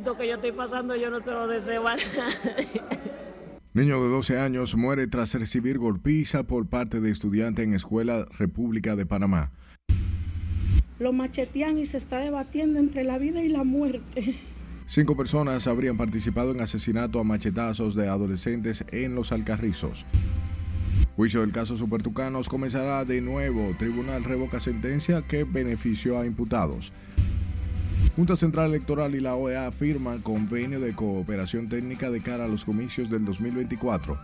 Esto que yo estoy pasando yo no se lo deseo a nadie. Niño de 12 años muere tras recibir golpiza por parte de estudiante en Escuela República de Panamá. Lo machetean y se está debatiendo entre la vida y la muerte. Cinco personas habrían participado en asesinato a machetazos de adolescentes en Los Alcarrizos. Juicio del caso Supertucanos comenzará de nuevo. Tribunal revoca sentencia que benefició a imputados. Junta Central Electoral y la OEA firman convenio de cooperación técnica de cara a los comicios del 2024.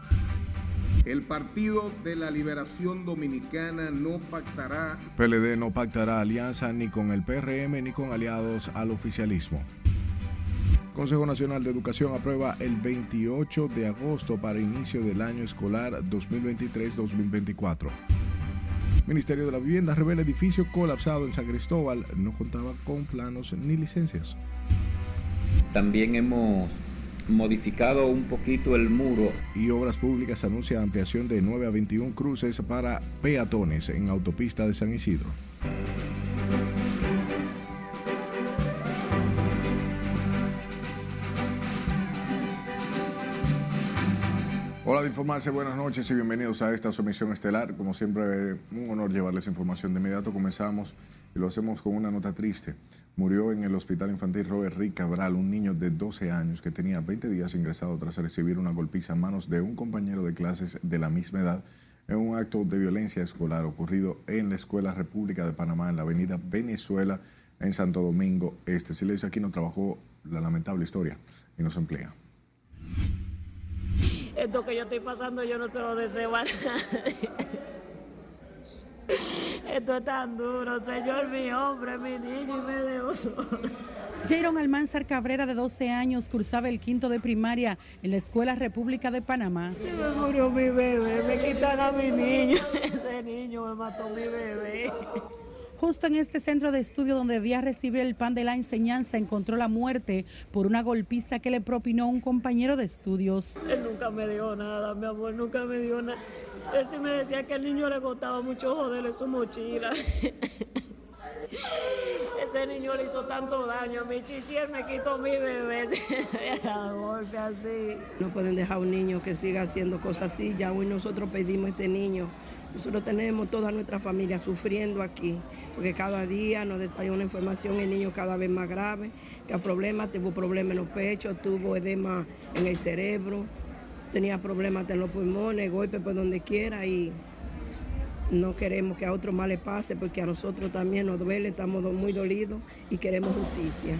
El Partido de la Liberación Dominicana no pactará. PLD no pactará alianza ni con el PRM ni con aliados al oficialismo. Consejo Nacional de Educación aprueba el 28 de agosto para inicio del año escolar 2023-2024. Ministerio de la Vivienda revela edificio colapsado en San Cristóbal. No contaba con planos ni licencias. También hemos modificado un poquito el muro. Y Obras Públicas anuncia ampliación de 9 a 21 cruces para peatones en autopista de San Isidro. Hola de informarse, buenas noches y bienvenidos a esta sumisión estelar. Como siempre, un honor llevarles información. De inmediato comenzamos y lo hacemos con una nota triste. Murió en el Hospital Infantil Robert Rick Cabral un niño de 12 años que tenía 20 días ingresado tras recibir una golpiza a manos de un compañero de clases de la misma edad en un acto de violencia escolar ocurrido en la Escuela República de Panamá en la avenida Venezuela en Santo Domingo Este. Silencio aquí no trabajó la lamentable historia y nos emplea. Esto que yo estoy pasando yo no se lo deseo a nadie. Esto es tan duro, Señor, mi hombre, mi niño, y me dejó. Jaron Almanzar Cabrera, de 12 años, cursaba el quinto de primaria en la Escuela República de Panamá. Me murió mi bebé, me quitan a mi niño. Ese niño me mató mi bebé. Justo en este centro de estudio donde debía recibir el pan de la enseñanza, encontró la muerte por una golpiza que le propinó un compañero de estudios. Él nunca me dio nada, mi amor, nunca me dio nada. Él sí me decía que al niño le costaba mucho joderle su mochila. Ese niño le hizo tanto daño a mi chichi, él me quitó mi bebé. golpe así. No pueden dejar a un niño que siga haciendo cosas así. Ya hoy nosotros pedimos a este niño. Nosotros tenemos toda nuestra familia sufriendo aquí, porque cada día nos hay una información el niño cada vez más grave, que el problema, tuvo problemas en los pechos, tuvo edema en el cerebro, tenía problemas en los pulmones, golpes por donde quiera y no queremos que a otro más le pase porque a nosotros también nos duele, estamos muy dolidos y queremos justicia.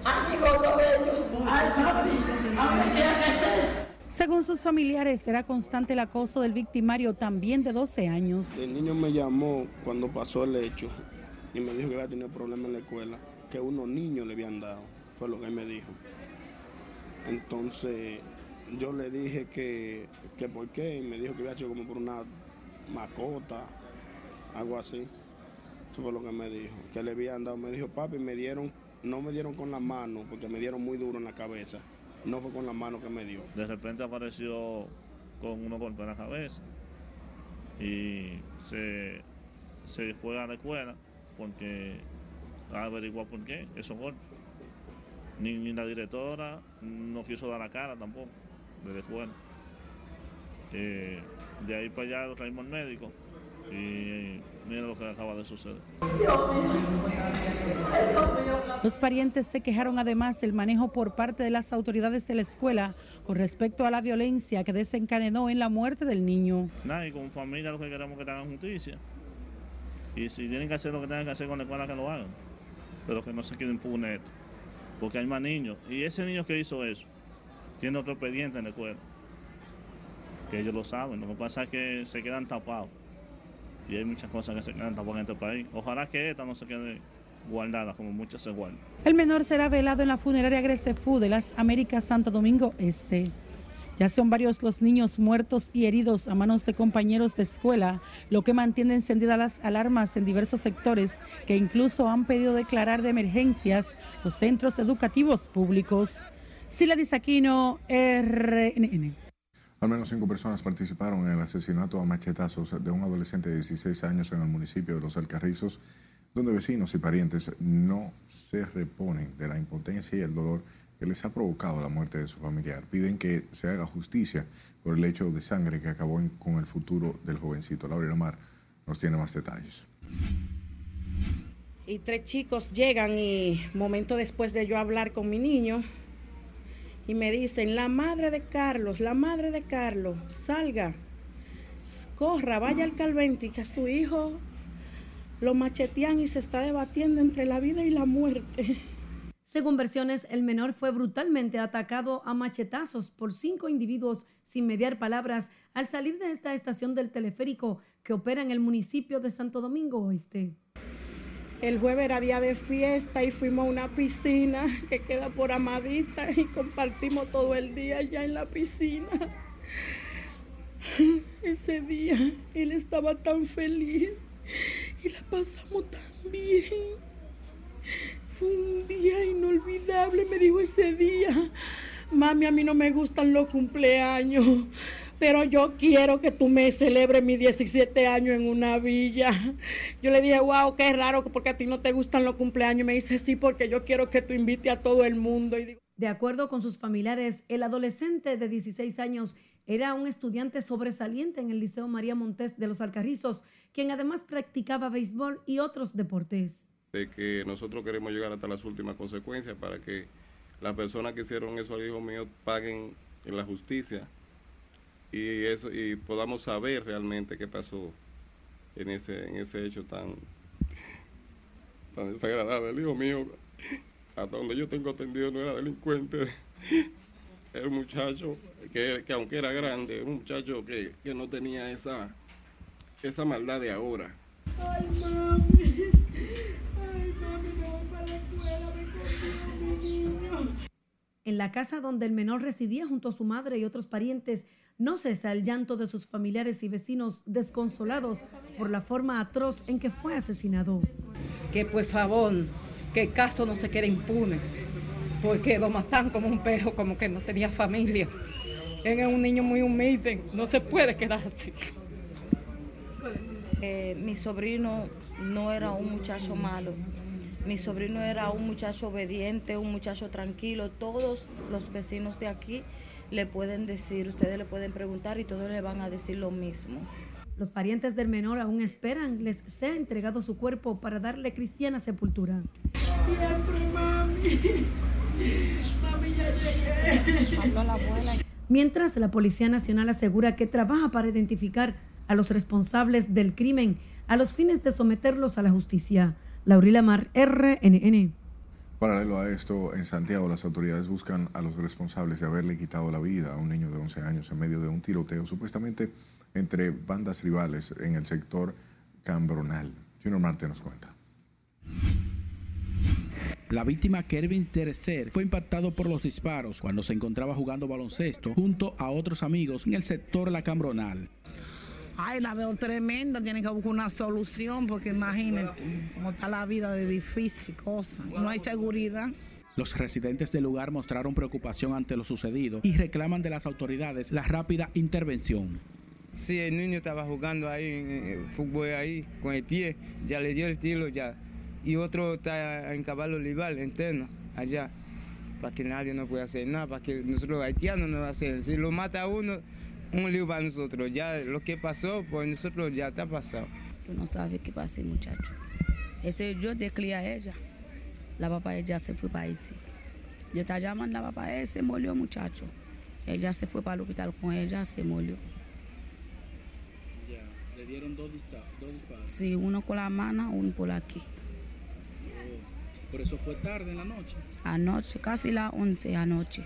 Según sus familiares, era constante el acoso del victimario también de 12 años. El niño me llamó cuando pasó el hecho y me dijo que había tenido problemas en la escuela, que unos niños le habían dado, fue lo que él me dijo. Entonces yo le dije que, que por qué, y me dijo que había sido como por una macota, algo así. Eso fue lo que me dijo, que le habían dado. Me dijo, papi, me dieron, no me dieron con la mano, porque me dieron muy duro en la cabeza. No fue con la mano que me dio. De repente apareció con unos golpes en la cabeza y se, se fue a la escuela porque averiguó por qué esos golpes. Ni, ni la directora no quiso dar la cara tampoco de la escuela. Eh, de ahí para allá lo traímos al médico y mira lo que acaba de suceder. Los parientes se quejaron además del manejo por parte de las autoridades de la escuela con respecto a la violencia que desencadenó en la muerte del niño. Nada, y como familia lo que queremos es que hagan justicia. Y si tienen que hacer lo que tengan que hacer con la escuela, que lo hagan. Pero que no se queden impune esto. Porque hay más niños. Y ese niño que hizo eso tiene otro expediente en la escuela. Que ellos lo saben. Lo que pasa es que se quedan tapados. Y hay muchas cosas que se quedan tapadas en este país. Ojalá que esta no se quede guardada como muchas se guardan. El menor será velado en la funeraria Gresefú de las Américas Santo Domingo Este. Ya son varios los niños muertos y heridos a manos de compañeros de escuela, lo que mantiene encendidas las alarmas en diversos sectores que incluso han pedido declarar de emergencias los centros educativos públicos. Sila Disaquino, RNN. Al menos cinco personas participaron en el asesinato a machetazos de un adolescente de 16 años en el municipio de Los Alcarrizos, donde vecinos y parientes no se reponen de la impotencia y el dolor que les ha provocado la muerte de su familiar. Piden que se haga justicia por el hecho de sangre que acabó con el futuro del jovencito. Laura Mar nos tiene más detalles. Y tres chicos llegan y momento después de yo hablar con mi niño y me dicen, la madre de Carlos, la madre de Carlos, salga, corra, vaya al Calventi, que a su hijo lo machetean y se está debatiendo entre la vida y la muerte. Según versiones, el menor fue brutalmente atacado a machetazos por cinco individuos sin mediar palabras al salir de esta estación del teleférico que opera en el municipio de Santo Domingo Oeste. El jueves era día de fiesta y fuimos a una piscina que queda por Amadita y compartimos todo el día allá en la piscina. Ese día él estaba tan feliz y la pasamos tan bien. Fue un día inolvidable, me dijo ese día. Mami, a mí no me gustan los cumpleaños, pero yo quiero que tú me celebres mis 17 años en una villa. Yo le dije, wow, qué raro, porque a ti no te gustan los cumpleaños. Me dice, sí, porque yo quiero que tú invites a todo el mundo. De acuerdo con sus familiares, el adolescente de 16 años era un estudiante sobresaliente en el Liceo María Montés de los Alcarrizos, quien además practicaba béisbol y otros deportes. De que nosotros queremos llegar hasta las últimas consecuencias para que las personas que hicieron eso al hijo mío paguen en la justicia y eso y podamos saber realmente qué pasó en ese en ese hecho tan tan desagradable. El hijo mío, hasta donde yo tengo atendido, no era delincuente. Era un muchacho que, que aunque era grande, un muchacho que, que no tenía esa, esa maldad de ahora. Ay, mami. Ay, mami, me voy para la escuela, me mi niño. En la casa donde el menor residía junto a su madre y otros parientes, no cesa el llanto de sus familiares y vecinos desconsolados por la forma atroz en que fue asesinado. Que por favor, que el caso no se quede impune porque lo matan como un pejo, como que no tenía familia. Él es un niño muy humilde, no se puede quedar así. Eh, mi sobrino no era un muchacho malo, mi sobrino era un muchacho obediente, un muchacho tranquilo. Todos los vecinos de aquí le pueden decir, ustedes le pueden preguntar y todos le van a decir lo mismo. Los parientes del menor aún esperan les sea entregado su cuerpo para darle cristiana sepultura. Siempre, mami. Mami, ya llegué. Mientras la Policía Nacional asegura que trabaja para identificar a los responsables del crimen a los fines de someterlos a la justicia. Laurila Mar, RNN. Paralelo a esto, en Santiago las autoridades buscan a los responsables de haberle quitado la vida a un niño de 11 años en medio de un tiroteo supuestamente entre bandas rivales en el sector Cambronal. Junior Marte nos cuenta. La víctima Kervin Tercer fue impactado por los disparos cuando se encontraba jugando baloncesto junto a otros amigos en el sector La Cambronal. Ay, la veo tremenda, tienen que buscar una solución porque imagínate cómo está la vida de difícil cosa. No hay seguridad. Los residentes del lugar mostraron preocupación ante lo sucedido y reclaman de las autoridades la rápida intervención. Sí, el niño estaba jugando ahí en fútbol ahí con el pie, ya le dio el tiro ya. Y otro está en caballo olivar, interno, allá, para que nadie no pueda hacer nada, para que nosotros haitianos no hacer. Si lo mata uno, un lío para nosotros. Ya lo que pasó, pues nosotros ya está pasado. Tú no sabes qué pasa, muchacho. Ese yo declé a ella. La papá ella se fue para Haití. Yo estaba llamando a la papá, ella se murió, muchacho. Ella se fue para el hospital con ella, se murió. Ya, le dieron dos disparos. Sí, uno con la mano, uno por aquí. Oh, por eso fue tarde en la noche. Anoche, casi las 11 anoche.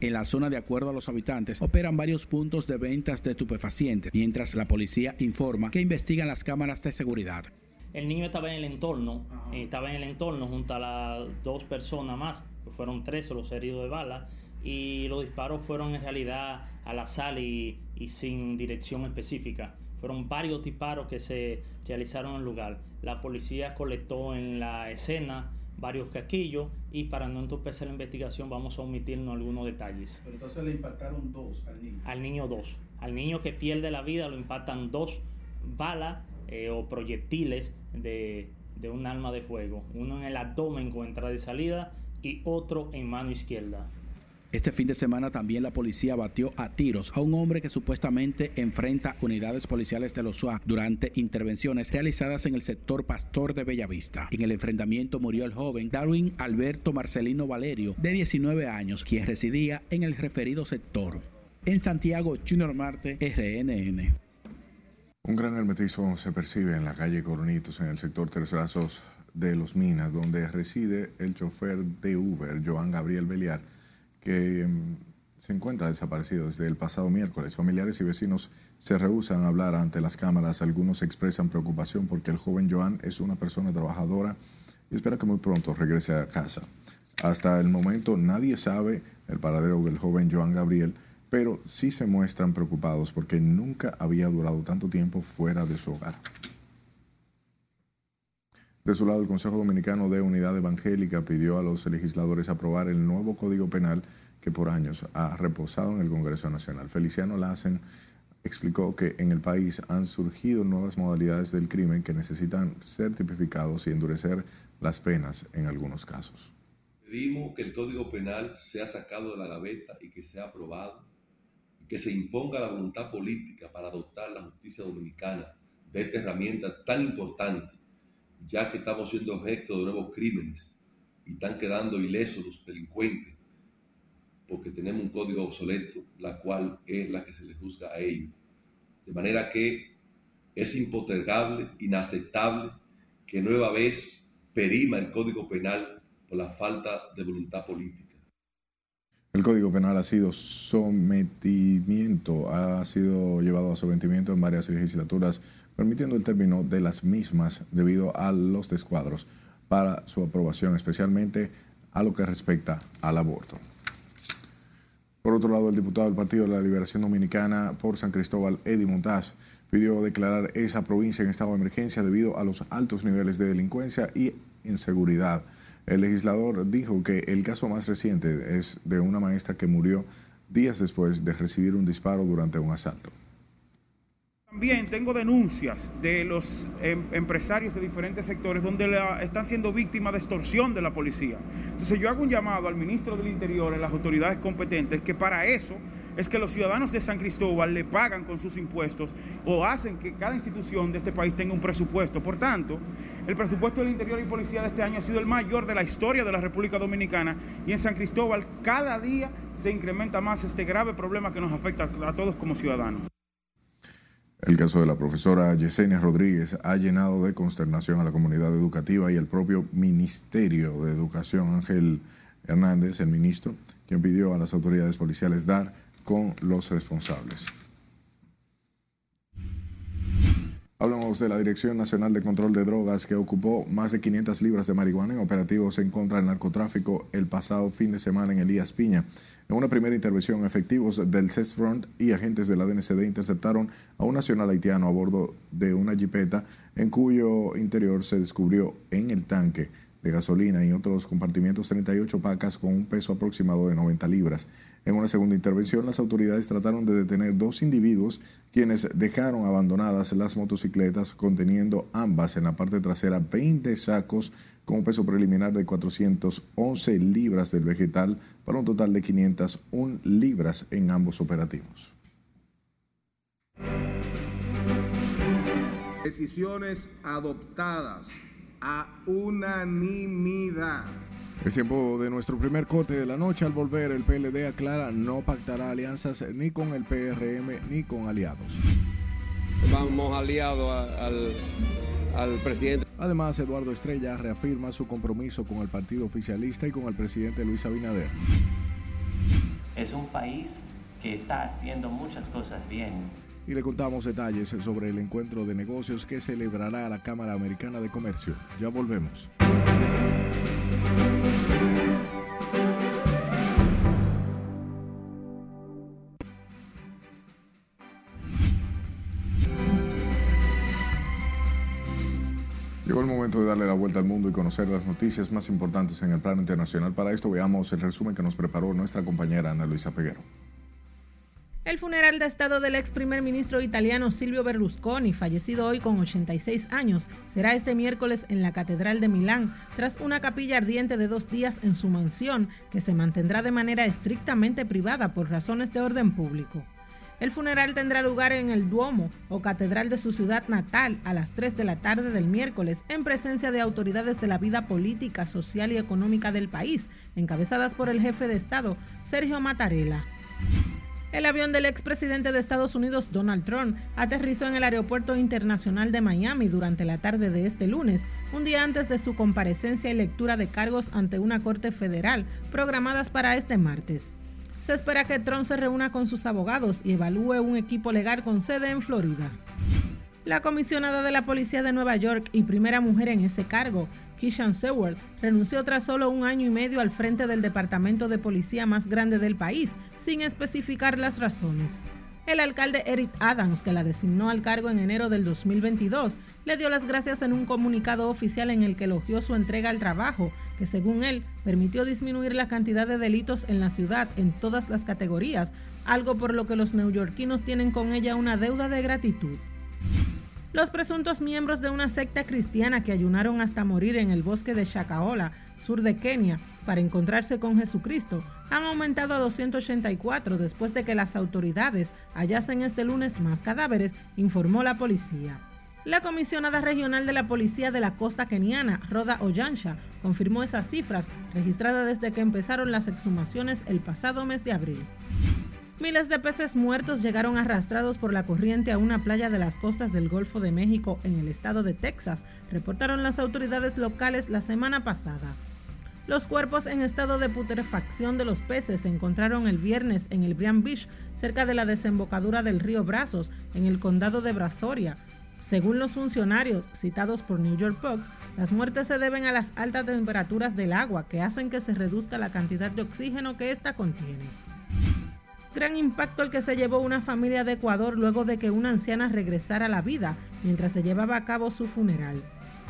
En la zona, de acuerdo a los habitantes, operan varios puntos de ventas de estupefacientes, mientras la policía informa que investigan las cámaras de seguridad. El niño estaba en el entorno, eh, estaba en el entorno junto a las dos personas más, fueron tres los heridos de bala, y los disparos fueron en realidad al azar y, y sin dirección específica. Fueron varios disparos que se realizaron en el lugar. La policía colectó en la escena varios casquillos y para no entorpecer la investigación vamos a omitirnos algunos detalles. Pero entonces le impactaron dos al niño. Al niño dos. Al niño que pierde la vida lo impactan dos balas eh, o proyectiles de, de un arma de fuego. Uno en el abdomen con entrada y salida y otro en mano izquierda. Este fin de semana también la policía batió a tiros a un hombre que supuestamente enfrenta unidades policiales de los SWAT durante intervenciones realizadas en el sector Pastor de Bellavista. En el enfrentamiento murió el joven Darwin Alberto Marcelino Valerio, de 19 años, quien residía en el referido sector. En Santiago, Junior Marte, RNN. Un gran hermetismo se percibe en la calle Coronitos, en el sector Tres Brazos de Los Minas, donde reside el chofer de Uber, Joan Gabriel Beliar que mm, se encuentra desaparecido desde el pasado miércoles. Familiares y vecinos se rehusan a hablar ante las cámaras. Algunos expresan preocupación porque el joven Joan es una persona trabajadora y espera que muy pronto regrese a casa. Hasta el momento nadie sabe el paradero del joven Joan Gabriel, pero sí se muestran preocupados porque nunca había durado tanto tiempo fuera de su hogar. De su lado, el Consejo Dominicano de Unidad Evangélica pidió a los legisladores aprobar el nuevo Código Penal que por años ha reposado en el Congreso Nacional. Feliciano Lassen explicó que en el país han surgido nuevas modalidades del crimen que necesitan ser tipificados y endurecer las penas en algunos casos. Pedimos que el Código Penal sea sacado de la gaveta y que sea aprobado, que se imponga la voluntad política para adoptar la justicia dominicana de esta herramienta tan importante ya que estamos siendo objeto de nuevos crímenes y están quedando ilesos los delincuentes, porque tenemos un código obsoleto, la cual es la que se les juzga a ellos. De manera que es impostergable, inaceptable que nueva vez perima el código penal por la falta de voluntad política. El Código Penal ha sido sometimiento, ha sido llevado a sometimiento en varias legislaturas permitiendo el término de las mismas debido a los descuadros para su aprobación, especialmente a lo que respecta al aborto. Por otro lado, el diputado del Partido de la Liberación Dominicana por San Cristóbal, Eddie Montaz, pidió declarar esa provincia en estado de emergencia debido a los altos niveles de delincuencia y inseguridad. El legislador dijo que el caso más reciente es de una maestra que murió días después de recibir un disparo durante un asalto. También tengo denuncias de los em, empresarios de diferentes sectores donde están siendo víctimas de extorsión de la policía. Entonces yo hago un llamado al ministro del Interior, a las autoridades competentes, que para eso es que los ciudadanos de San Cristóbal le pagan con sus impuestos o hacen que cada institución de este país tenga un presupuesto. Por tanto, el presupuesto del Interior y Policía de este año ha sido el mayor de la historia de la República Dominicana y en San Cristóbal cada día se incrementa más este grave problema que nos afecta a todos como ciudadanos. El caso de la profesora Yesenia Rodríguez ha llenado de consternación a la comunidad educativa y el propio Ministerio de Educación, Ángel Hernández, el ministro, quien pidió a las autoridades policiales dar con los responsables. Hablamos de la Dirección Nacional de Control de Drogas que ocupó más de 500 libras de marihuana en operativos en contra del narcotráfico el pasado fin de semana en Elías Piña. En una primera intervención, efectivos del CESFRONT y agentes de la DNCD interceptaron a un nacional haitiano a bordo de una jipeta en cuyo interior se descubrió en el tanque de gasolina y otros compartimientos 38 pacas con un peso aproximado de 90 libras. En una segunda intervención, las autoridades trataron de detener dos individuos quienes dejaron abandonadas las motocicletas conteniendo ambas en la parte trasera 20 sacos con un peso preliminar de 411 libras del vegetal para un total de 501 libras en ambos operativos. Decisiones adoptadas a unanimidad. Es tiempo de nuestro primer corte de la noche. Al volver, el PLD aclara no pactará alianzas ni con el PRM ni con aliados. Vamos aliados al al presidente. Además, Eduardo Estrella reafirma su compromiso con el partido oficialista y con el presidente Luis Abinader. Es un país que está haciendo muchas cosas bien. Y le contamos detalles sobre el encuentro de negocios que celebrará la Cámara Americana de Comercio. Ya volvemos. Llegó el momento de darle la vuelta al mundo y conocer las noticias más importantes en el plano internacional. Para esto veamos el resumen que nos preparó nuestra compañera Ana Luisa Peguero. El funeral de Estado del ex primer ministro italiano Silvio Berlusconi, fallecido hoy con 86 años, será este miércoles en la Catedral de Milán, tras una capilla ardiente de dos días en su mansión, que se mantendrá de manera estrictamente privada por razones de orden público. El funeral tendrá lugar en el Duomo o Catedral de su ciudad natal a las 3 de la tarde del miércoles en presencia de autoridades de la vida política, social y económica del país, encabezadas por el jefe de Estado, Sergio Mattarella. El avión del expresidente de Estados Unidos, Donald Trump, aterrizó en el Aeropuerto Internacional de Miami durante la tarde de este lunes, un día antes de su comparecencia y lectura de cargos ante una corte federal programadas para este martes. Se espera que Trump se reúna con sus abogados y evalúe un equipo legal con sede en Florida. La comisionada de la Policía de Nueva York y primera mujer en ese cargo, Kishan Seward, renunció tras solo un año y medio al frente del departamento de policía más grande del país, sin especificar las razones. El alcalde Eric Adams, que la designó al cargo en enero del 2022, le dio las gracias en un comunicado oficial en el que elogió su entrega al trabajo, que según él permitió disminuir la cantidad de delitos en la ciudad en todas las categorías, algo por lo que los neoyorquinos tienen con ella una deuda de gratitud. Los presuntos miembros de una secta cristiana que ayunaron hasta morir en el bosque de Shakaola, sur de Kenia, para encontrarse con Jesucristo, han aumentado a 284 después de que las autoridades hallasen este lunes más cadáveres, informó la policía. La comisionada regional de la Policía de la Costa Keniana, Roda Oyansha, confirmó esas cifras registradas desde que empezaron las exhumaciones el pasado mes de abril. Miles de peces muertos llegaron arrastrados por la corriente a una playa de las costas del Golfo de México en el estado de Texas, reportaron las autoridades locales la semana pasada. Los cuerpos en estado de putrefacción de los peces se encontraron el viernes en el Brian Beach, cerca de la desembocadura del río Brazos, en el condado de Brazoria. Según los funcionarios citados por New York Post, las muertes se deben a las altas temperaturas del agua que hacen que se reduzca la cantidad de oxígeno que ésta contiene. Gran impacto el que se llevó una familia de Ecuador luego de que una anciana regresara a la vida mientras se llevaba a cabo su funeral.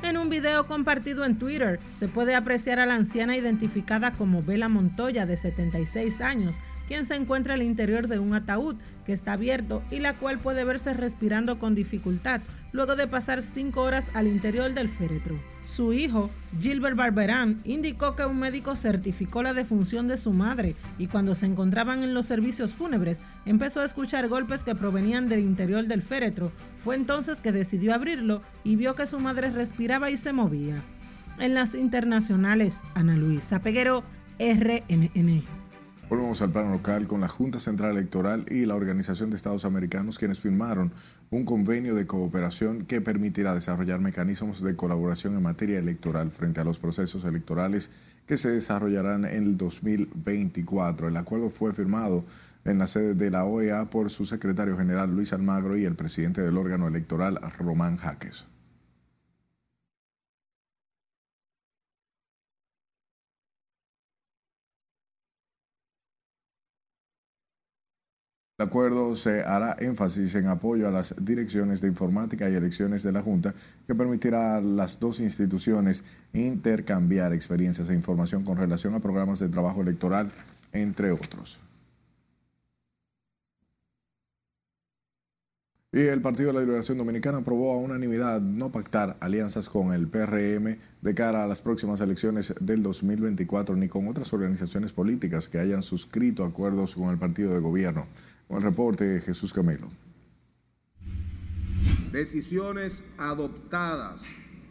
En un video compartido en Twitter se puede apreciar a la anciana identificada como Bela Montoya de 76 años, quien se encuentra al interior de un ataúd que está abierto y la cual puede verse respirando con dificultad luego de pasar cinco horas al interior del féretro. Su hijo, Gilbert Barberán, indicó que un médico certificó la defunción de su madre y cuando se encontraban en los servicios fúnebres empezó a escuchar golpes que provenían del interior del féretro. Fue entonces que decidió abrirlo y vio que su madre respiraba y se movía. En las internacionales, Ana Luisa Peguero, RNN. Volvemos al plano local con la Junta Central Electoral y la Organización de Estados Americanos, quienes firmaron un convenio de cooperación que permitirá desarrollar mecanismos de colaboración en materia electoral frente a los procesos electorales que se desarrollarán en el 2024. El acuerdo fue firmado en la sede de la OEA por su secretario general Luis Almagro y el presidente del órgano electoral Román Jaques. El acuerdo se hará énfasis en apoyo a las direcciones de informática y elecciones de la Junta, que permitirá a las dos instituciones intercambiar experiencias e información con relación a programas de trabajo electoral, entre otros. Y el Partido de la Liberación Dominicana aprobó a unanimidad no pactar alianzas con el PRM de cara a las próximas elecciones del 2024 ni con otras organizaciones políticas que hayan suscrito acuerdos con el partido de gobierno. Con el reporte Jesús Camilo. Decisiones adoptadas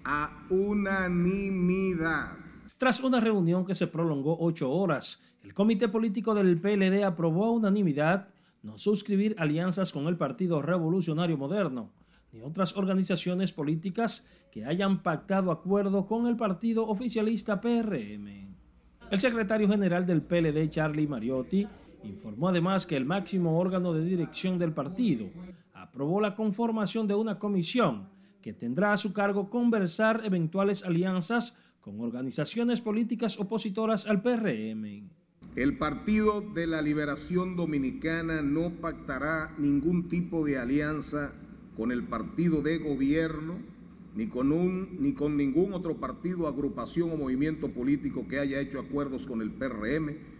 a unanimidad. Tras una reunión que se prolongó ocho horas, el Comité Político del PLD aprobó a unanimidad no suscribir alianzas con el Partido Revolucionario Moderno ni otras organizaciones políticas que hayan pactado acuerdo con el partido oficialista PRM. El secretario general del PLD, Charlie Mariotti, Informó además que el máximo órgano de dirección del partido aprobó la conformación de una comisión que tendrá a su cargo conversar eventuales alianzas con organizaciones políticas opositoras al PRM. El Partido de la Liberación Dominicana no pactará ningún tipo de alianza con el partido de gobierno, ni con, un, ni con ningún otro partido, agrupación o movimiento político que haya hecho acuerdos con el PRM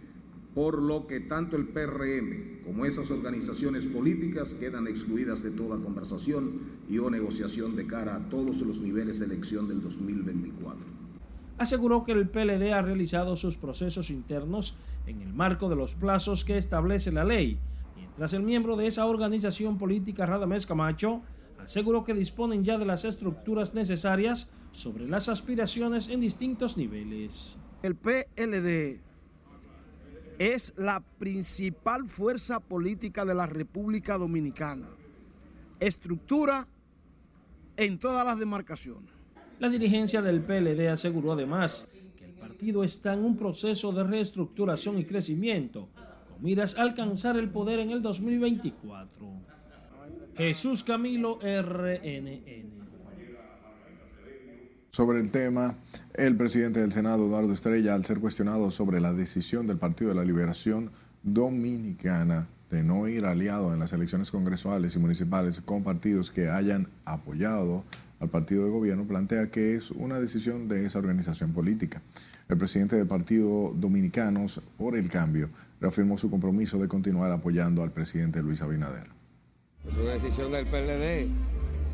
por lo que tanto el PRM como esas organizaciones políticas quedan excluidas de toda conversación y o negociación de cara a todos los niveles de elección del 2024. Aseguró que el PLD ha realizado sus procesos internos en el marco de los plazos que establece la ley, mientras el miembro de esa organización política Radamés Camacho aseguró que disponen ya de las estructuras necesarias sobre las aspiraciones en distintos niveles. El PLD es la principal fuerza política de la República Dominicana. Estructura en todas las demarcaciones. La dirigencia del PLD aseguró además que el partido está en un proceso de reestructuración y crecimiento con miras a alcanzar el poder en el 2024. Jesús Camilo RNN. Sobre el tema, el presidente del Senado, Eduardo Estrella, al ser cuestionado sobre la decisión del Partido de la Liberación Dominicana de no ir aliado en las elecciones congresuales y municipales con partidos que hayan apoyado al partido de gobierno, plantea que es una decisión de esa organización política. El presidente del Partido Dominicanos por el Cambio reafirmó su compromiso de continuar apoyando al presidente Luis Abinader. Es una decisión del PLD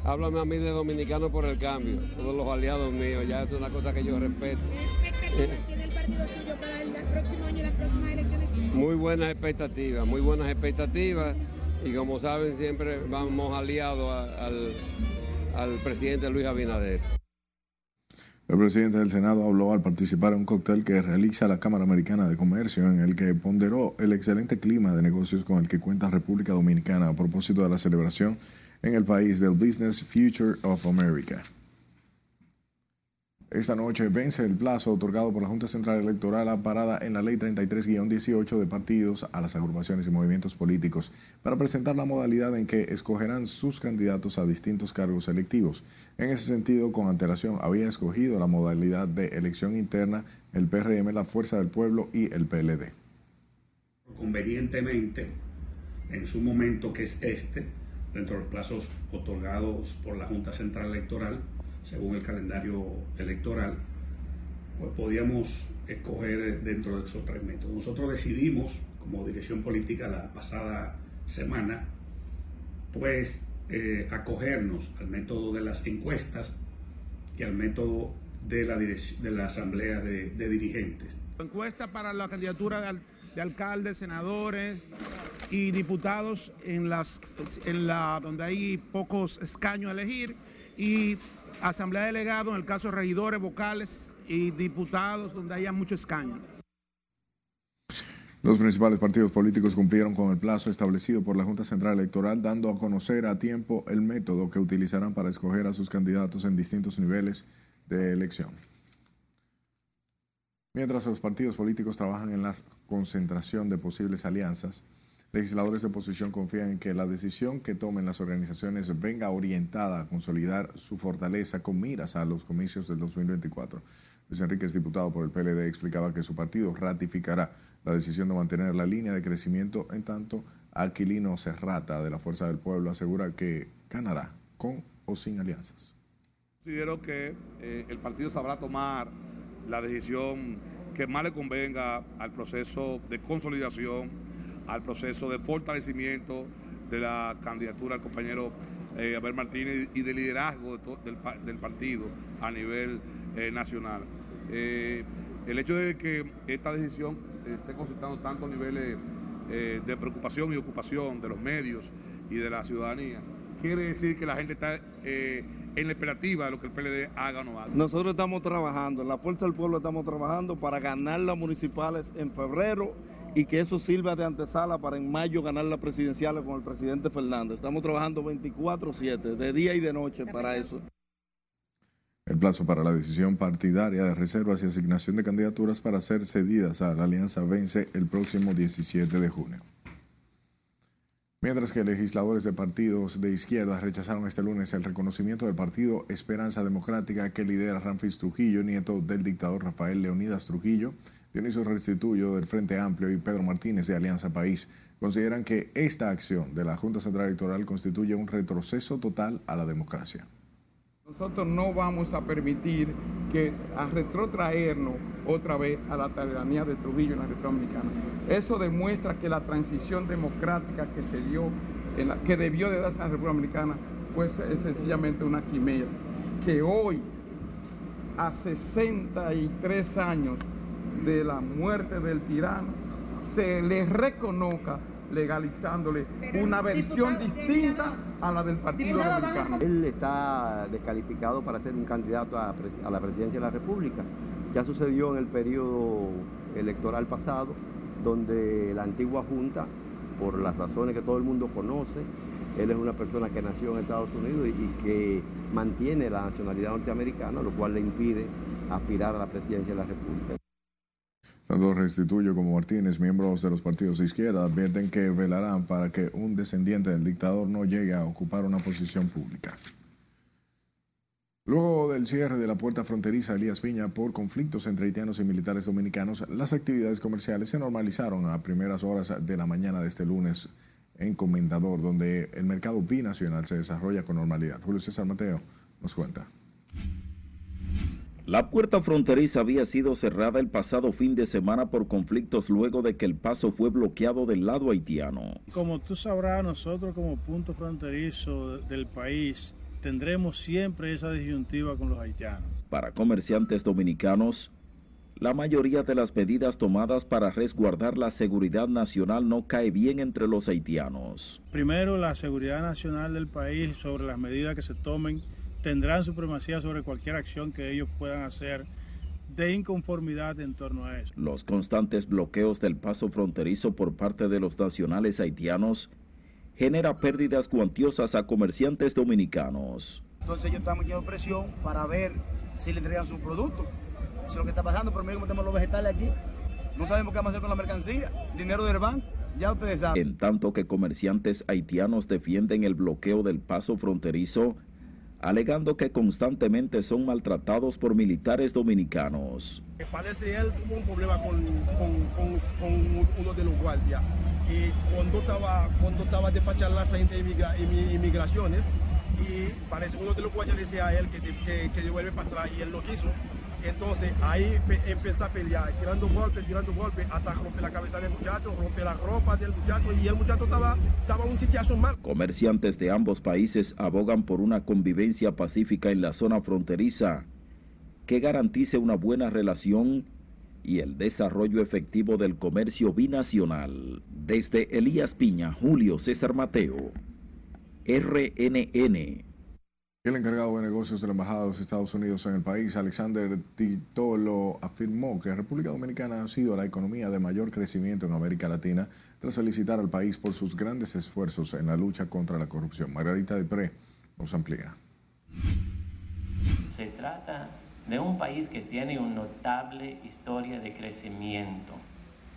háblame a mí de dominicano por el cambio, todos los aliados míos, ya es una cosa que yo respeto. ¿Qué expectativas tiene el partido suyo para el próximo año y las próximas elecciones? Muy buenas expectativas, muy buenas expectativas y como saben siempre vamos aliados al, al presidente Luis Abinader. El presidente del Senado habló al participar en un cóctel que realiza la Cámara Americana de Comercio, en el que ponderó el excelente clima de negocios con el que cuenta República Dominicana a propósito de la celebración en el país del Business Future of America. Esta noche vence el plazo otorgado por la Junta Central Electoral amparada en la Ley 33-18 de partidos a las agrupaciones y movimientos políticos para presentar la modalidad en que escogerán sus candidatos a distintos cargos electivos. En ese sentido, con antelación, había escogido la modalidad de elección interna el PRM, la Fuerza del Pueblo y el PLD. Convenientemente, en su momento que es este, dentro de los plazos otorgados por la Junta Central Electoral, según el calendario electoral, pues podíamos escoger dentro de esos tres métodos. Nosotros decidimos, como dirección política la pasada semana, pues eh, acogernos al método de las encuestas y al método de la, de la asamblea de, de dirigentes. Encuesta para la candidatura de, de alcaldes, senadores, y diputados en las en la donde hay pocos escaños a elegir y asamblea de delegados en el caso de regidores vocales y diputados donde haya mucho escaño. Los principales partidos políticos cumplieron con el plazo establecido por la Junta Central Electoral, dando a conocer a tiempo el método que utilizarán para escoger a sus candidatos en distintos niveles de elección. Mientras los partidos políticos trabajan en la concentración de posibles alianzas, Legisladores de oposición confían en que la decisión que tomen las organizaciones venga orientada a consolidar su fortaleza con miras a los comicios del 2024. Luis Enrique, diputado por el PLD, explicaba que su partido ratificará la decisión de mantener la línea de crecimiento, en tanto Aquilino Serrata de la Fuerza del Pueblo asegura que ganará con o sin alianzas. Considero que eh, el partido sabrá tomar la decisión que más le convenga al proceso de consolidación al proceso de fortalecimiento de la candidatura al compañero eh, Abel Martínez y de liderazgo del, partido a nivel eh, nacional. Eh, el hecho de que esta decisión esté concentrando tantos niveles de preocupación y ocupación de los medios y de la ciudadanía, quiere decir que la gente está en la esperativa de lo que el PLD haga o no haga. Nosotros estamos trabajando, en la Fuerza del Pueblo estamos trabajando para ganar las municipales en febrero y que eso sirva de antesala para en mayo ganar la presidencial con el presidente Fernández. Estamos trabajando 24/7, de día y de noche para eso. El plazo para la decisión partidaria de reservas y asignación de candidaturas para ser cedidas a la alianza vence el próximo 17 de junio. Mientras que legisladores de partidos de izquierda rechazaron este lunes el reconocimiento del partido Esperanza Democrática que lidera Ramfis Trujillo, nieto del dictador Rafael Leonidas Trujillo, Dionisio Restituyo del Frente Amplio y Pedro Martínez de Alianza País consideran que esta acción de la Junta Central Electoral constituye un retroceso total a la democracia. Nosotros no vamos a permitir que a retrotraernos otra vez a la tiranía de Trujillo en la República Dominicana. Eso demuestra que la transición democrática que se dio, que debió de darse en la República Dominicana, fue sencillamente una quimera. Que hoy, a 63 años de la muerte del tirano, se le reconozca legalizándole una versión distinta a la del Partido Republicano. Él está descalificado para ser un candidato a, a, la presidencia de la República. Ya sucedió en el periodo electoral pasado, donde la antigua Junta, por las razones que todo el mundo conoce, él es una persona que nació en Estados Unidos y, y que mantiene la nacionalidad norteamericana, lo cual le impide aspirar a la presidencia de la República. Tanto Restituyo como Martínez, miembros de los partidos de izquierda, advierten que velarán para que un descendiente del dictador no llegue a ocupar una posición pública. Luego del cierre de la puerta fronteriza Elías Piña por conflictos entre haitianos y militares dominicanos, las actividades comerciales se normalizaron a primeras horas de la mañana de este lunes en Comendador, donde el mercado binacional se desarrolla con normalidad. Julio César Mateo nos cuenta. La puerta fronteriza había sido cerrada el pasado fin de semana por conflictos luego de que el paso fue bloqueado del lado haitiano. Como tú sabrás, nosotros como punto fronterizo del país tendremos siempre esa disyuntiva con los haitianos. Para comerciantes dominicanos, la mayoría de las medidas tomadas para resguardar la seguridad nacional no cae bien entre los haitianos. Primero, la seguridad nacional del país sobre las medidas que se tomen tendrán supremacía sobre cualquier acción que ellos puedan hacer de inconformidad en torno a eso. Los constantes bloqueos del paso fronterizo por parte de los nacionales haitianos genera pérdidas cuantiosas a comerciantes dominicanos. Entonces ellos están metiendo presión para ver si le entregan su producto. Eso es lo que está pasando, por medio como tenemos los vegetales aquí. No sabemos qué vamos a hacer con la mercancía, dinero del banco. Ya ustedes saben. En tanto que comerciantes haitianos defienden el bloqueo del paso fronterizo, alegando que constantemente son maltratados por militares dominicanos. Parece él tuvo un problema con, uno de los guardias y cuando estaba, cuando estaba despachando las inmigra, inmigraciones y parece uno de los guardias decía a él que, que, que devuelve para atrás y él lo quiso. Entonces ahí empezó a pelear, tirando golpes, tirando golpes, hasta romper la cabeza del muchacho, romper la ropa del muchacho y el muchacho estaba, estaba un situación mal. Comerciantes de ambos países abogan por una convivencia pacífica en la zona fronteriza que garantice una buena relación y el desarrollo efectivo del comercio binacional. Desde Elías Piña, Julio César Mateo, RNN. El encargado de negocios de la Embajada de los Estados Unidos en el país, Alexander Titolo, afirmó que República Dominicana ha sido la economía de mayor crecimiento en América Latina tras felicitar al país por sus grandes esfuerzos en la lucha contra la corrupción. Margarita Depré nos amplía. Se trata de un país que tiene una notable historia de crecimiento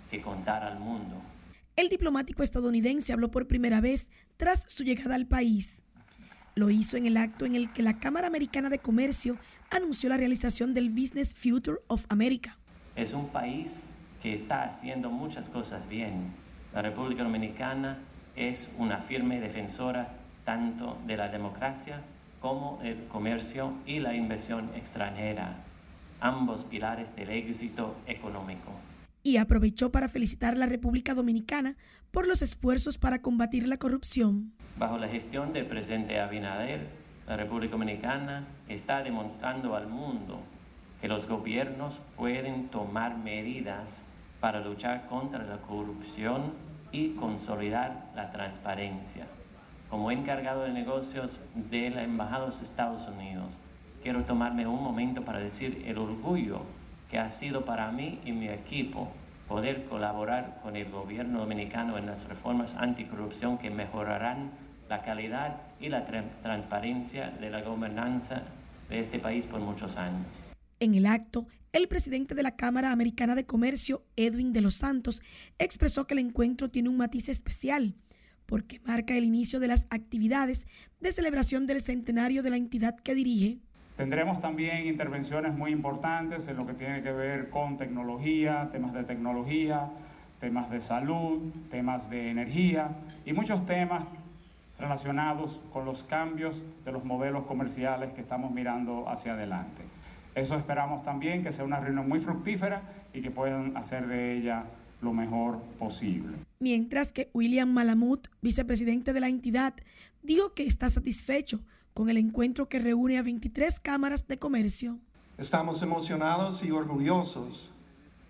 que contar al mundo. El diplomático estadounidense habló por primera vez tras su llegada al país. Lo hizo en el acto en el que la Cámara Americana de Comercio anunció la realización del Business Future of America. Es un país que está haciendo muchas cosas bien. La República Dominicana es una firme defensora tanto de la democracia como el comercio y la inversión extranjera, ambos pilares del éxito económico. Y aprovechó para felicitar a la República Dominicana por los esfuerzos para combatir la corrupción. Bajo la gestión del presidente Abinader, la República Dominicana está demostrando al mundo que los gobiernos pueden tomar medidas para luchar contra la corrupción y consolidar la transparencia. Como encargado de negocios de la Embajada de los Estados Unidos, quiero tomarme un momento para decir el orgullo que ha sido para mí y mi equipo poder colaborar con el gobierno dominicano en las reformas anticorrupción que mejorarán la calidad y la tra transparencia de la gobernanza de este país por muchos años. En el acto, el presidente de la Cámara Americana de Comercio, Edwin de los Santos, expresó que el encuentro tiene un matiz especial porque marca el inicio de las actividades de celebración del centenario de la entidad que dirige. Tendremos también intervenciones muy importantes en lo que tiene que ver con tecnología, temas de tecnología, temas de salud, temas de energía y muchos temas relacionados con los cambios de los modelos comerciales que estamos mirando hacia adelante. Eso esperamos también que sea una reunión muy fructífera y que puedan hacer de ella lo mejor posible. Mientras que William Malamud, vicepresidente de la entidad, dijo que está satisfecho con el encuentro que reúne a 23 cámaras de comercio. Estamos emocionados y orgullosos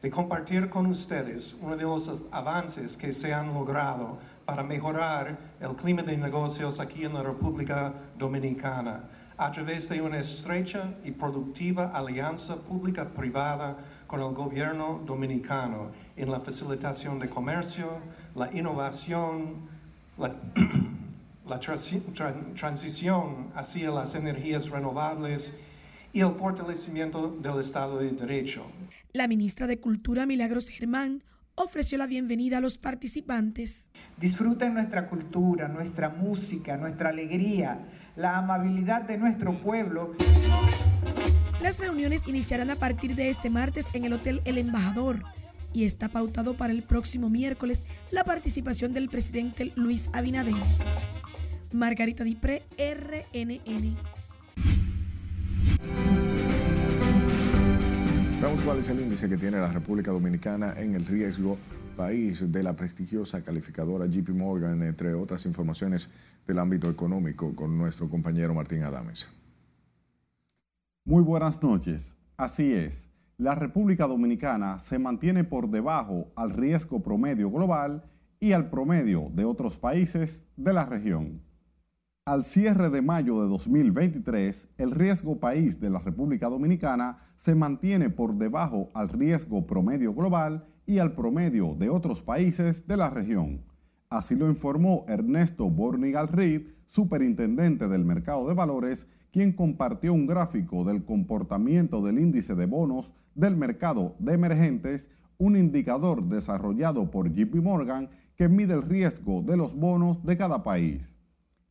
de compartir con ustedes uno de los avances que se han logrado para mejorar el clima de negocios aquí en la República Dominicana a través de una estrecha y productiva alianza pública-privada con el gobierno dominicano en la facilitación de comercio, la innovación, la, la transición hacia las energías renovables y el fortalecimiento del Estado de Derecho. La ministra de Cultura, Milagros Germán, ofreció la bienvenida a los participantes. Disfruten nuestra cultura, nuestra música, nuestra alegría, la amabilidad de nuestro pueblo. Las reuniones iniciarán a partir de este martes en el Hotel El Embajador y está pautado para el próximo miércoles la participación del presidente Luis Abinader. Margarita Dipré, RNN. Veamos cuál es el índice que tiene la República Dominicana en el riesgo país de la prestigiosa calificadora JP Morgan, entre otras informaciones del ámbito económico, con nuestro compañero Martín Adames. Muy buenas noches. Así es, la República Dominicana se mantiene por debajo al riesgo promedio global y al promedio de otros países de la región. Al cierre de mayo de 2023, el riesgo país de la República Dominicana se mantiene por debajo al riesgo promedio global y al promedio de otros países de la región. Así lo informó Ernesto Bornigal Reed, superintendente del mercado de valores, quien compartió un gráfico del comportamiento del índice de bonos del mercado de emergentes, un indicador desarrollado por JP Morgan que mide el riesgo de los bonos de cada país.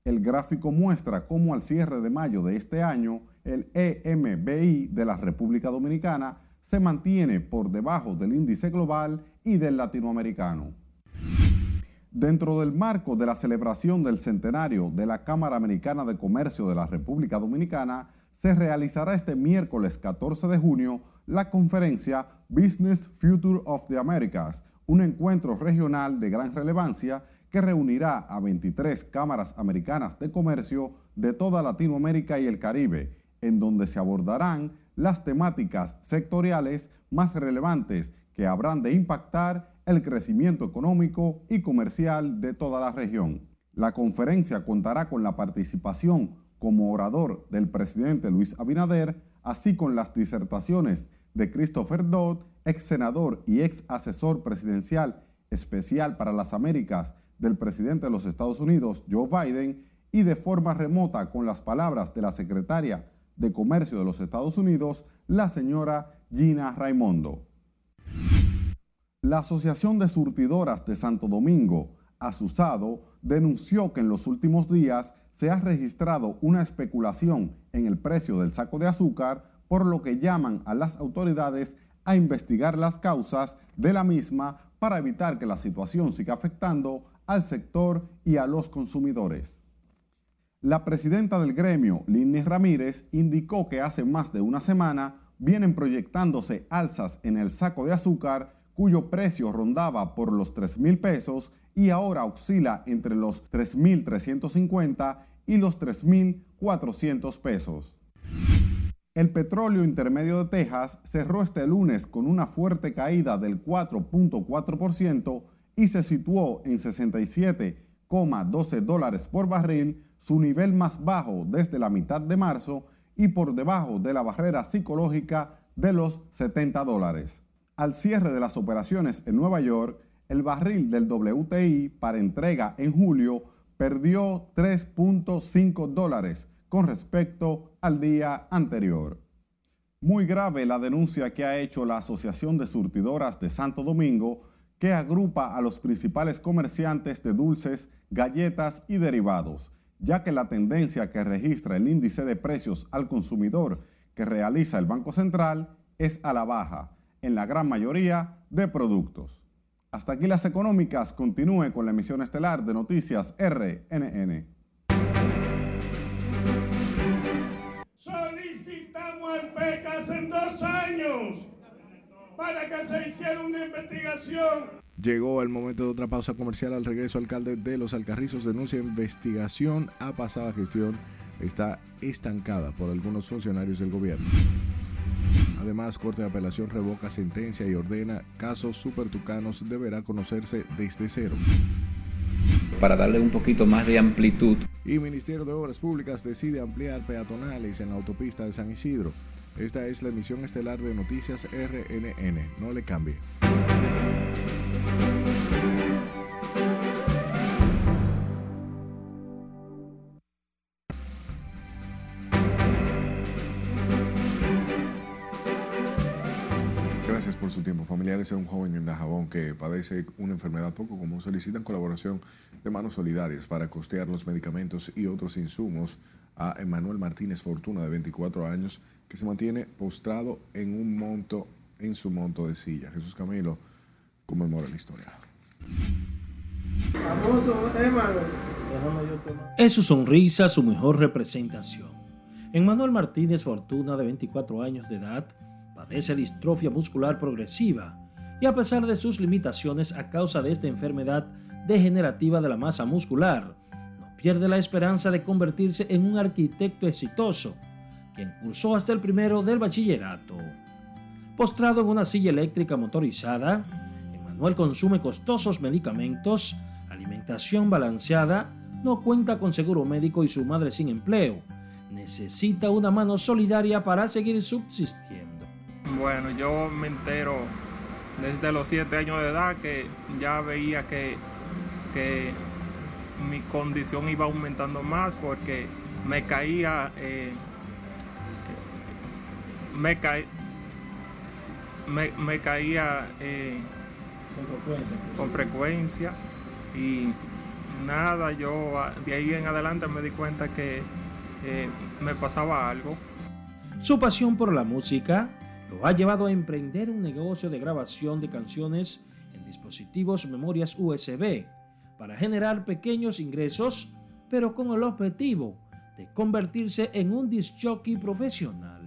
El gráfico muestra cómo al cierre de mayo de este año, el EMBI de la República Dominicana se mantiene por debajo del índice global y del latinoamericano. Dentro del marco de la celebración del centenario de la Cámara Americana de Comercio de la República Dominicana, se realizará este miércoles 14 de junio la conferencia Business Future of the Americas, un encuentro regional de gran relevancia que reunirá a 23 cámaras americanas de comercio de toda Latinoamérica y el Caribe, en donde se abordarán las temáticas sectoriales más relevantes que habrán de impactar el crecimiento económico y comercial de toda la región. La conferencia contará con la participación como orador del presidente Luis Abinader, así con las disertaciones de Christopher Dodd, ex senador y ex asesor presidencial especial para las Américas del presidente de los Estados Unidos, Joe Biden, y de forma remota con las palabras de la secretaria de Comercio de los Estados Unidos, la señora Gina Raimondo. La Asociación de Surtidoras de Santo Domingo, Asusado, denunció que en los últimos días se ha registrado una especulación en el precio del saco de azúcar, por lo que llaman a las autoridades a investigar las causas de la misma para evitar que la situación siga afectando al sector y a los consumidores. La presidenta del gremio, Linny Ramírez, indicó que hace más de una semana vienen proyectándose alzas en el saco de azúcar cuyo precio rondaba por los 3 mil pesos y ahora oscila entre los 3.350 y los 3.400 pesos. El petróleo intermedio de Texas cerró este lunes con una fuerte caída del 4.4% y se situó en 67,12 dólares por barril, su nivel más bajo desde la mitad de marzo y por debajo de la barrera psicológica de los 70 dólares. Al cierre de las operaciones en Nueva York, el barril del WTI para entrega en julio perdió 3.5 dólares con respecto al día anterior. Muy grave la denuncia que ha hecho la Asociación de Surtidoras de Santo Domingo que agrupa a los principales comerciantes de dulces, galletas y derivados, ya que la tendencia que registra el índice de precios al consumidor que realiza el Banco Central es a la baja en la gran mayoría de productos. Hasta aquí las económicas. Continúe con la emisión estelar de Noticias RNN. Solicitamos al PECA hace dos años para que se hiciera una investigación. Llegó el momento de otra pausa comercial. Al regreso, alcalde de Los Alcarrizos denuncia investigación a pasada gestión está estancada por algunos funcionarios del gobierno. Además, Corte de Apelación revoca sentencia y ordena casos supertucanos deberá conocerse desde cero. Para darle un poquito más de amplitud. Y Ministerio de Obras Públicas decide ampliar peatonales en la autopista de San Isidro. Esta es la emisión estelar de Noticias RNN. No le cambie. Gracias por su tiempo. Familiares de un joven en Dajabón que padece una enfermedad poco común solicitan colaboración de manos solidarias para costear los medicamentos y otros insumos a Emanuel Martínez Fortuna, de 24 años, que se mantiene postrado en un monto, en su monto de silla. Jesús Camilo conmemora la historia. Es su sonrisa su mejor representación. Emmanuel Martínez Fortuna, de 24 años de edad, padece distrofia muscular progresiva y a pesar de sus limitaciones a causa de esta enfermedad degenerativa de la masa muscular, no pierde la esperanza de convertirse en un arquitecto exitoso, quien cursó hasta el primero del bachillerato. Postrado en una silla eléctrica motorizada, Emmanuel consume costosos medicamentos, alimentación balanceada, no cuenta con seguro médico y su madre sin empleo. Necesita una mano solidaria para seguir subsistiendo. Bueno, yo me entero desde los siete años de edad que ya veía que, que mi condición iba aumentando más porque me caía, eh, me, ca, me, me, caía eh, con, frecuencia, con frecuencia y nada, yo de ahí en adelante me di cuenta que eh, me pasaba algo. Su pasión por la música lo ha llevado a emprender un negocio de grabación de canciones en dispositivos memorias USB para generar pequeños ingresos, pero con el objetivo de convertirse en un disc jockey profesional.